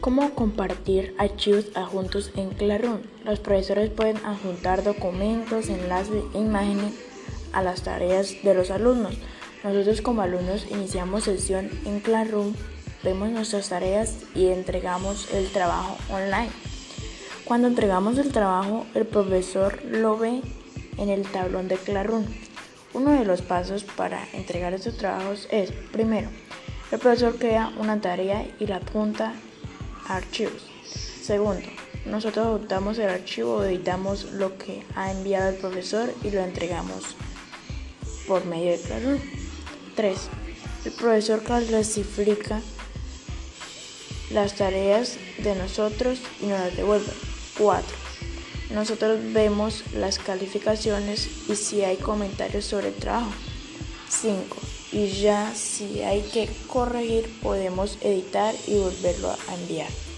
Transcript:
¿Cómo compartir archivos adjuntos en Classroom? Los profesores pueden adjuntar documentos, enlaces e imágenes a las tareas de los alumnos. Nosotros como alumnos iniciamos sesión en Classroom, vemos nuestras tareas y entregamos el trabajo online. Cuando entregamos el trabajo, el profesor lo ve en el tablón de Classroom. Uno de los pasos para entregar estos trabajos es, primero, el profesor crea una tarea y la apunta archivos. Segundo, nosotros adoptamos el archivo, editamos lo que ha enviado el profesor y lo entregamos por medio de Classroom. 3. El profesor clasifica las tareas de nosotros y nos las devuelve. 4. Nosotros vemos las calificaciones y si hay comentarios sobre el trabajo. 5 y ya si hay que corregir podemos editar y volverlo a enviar.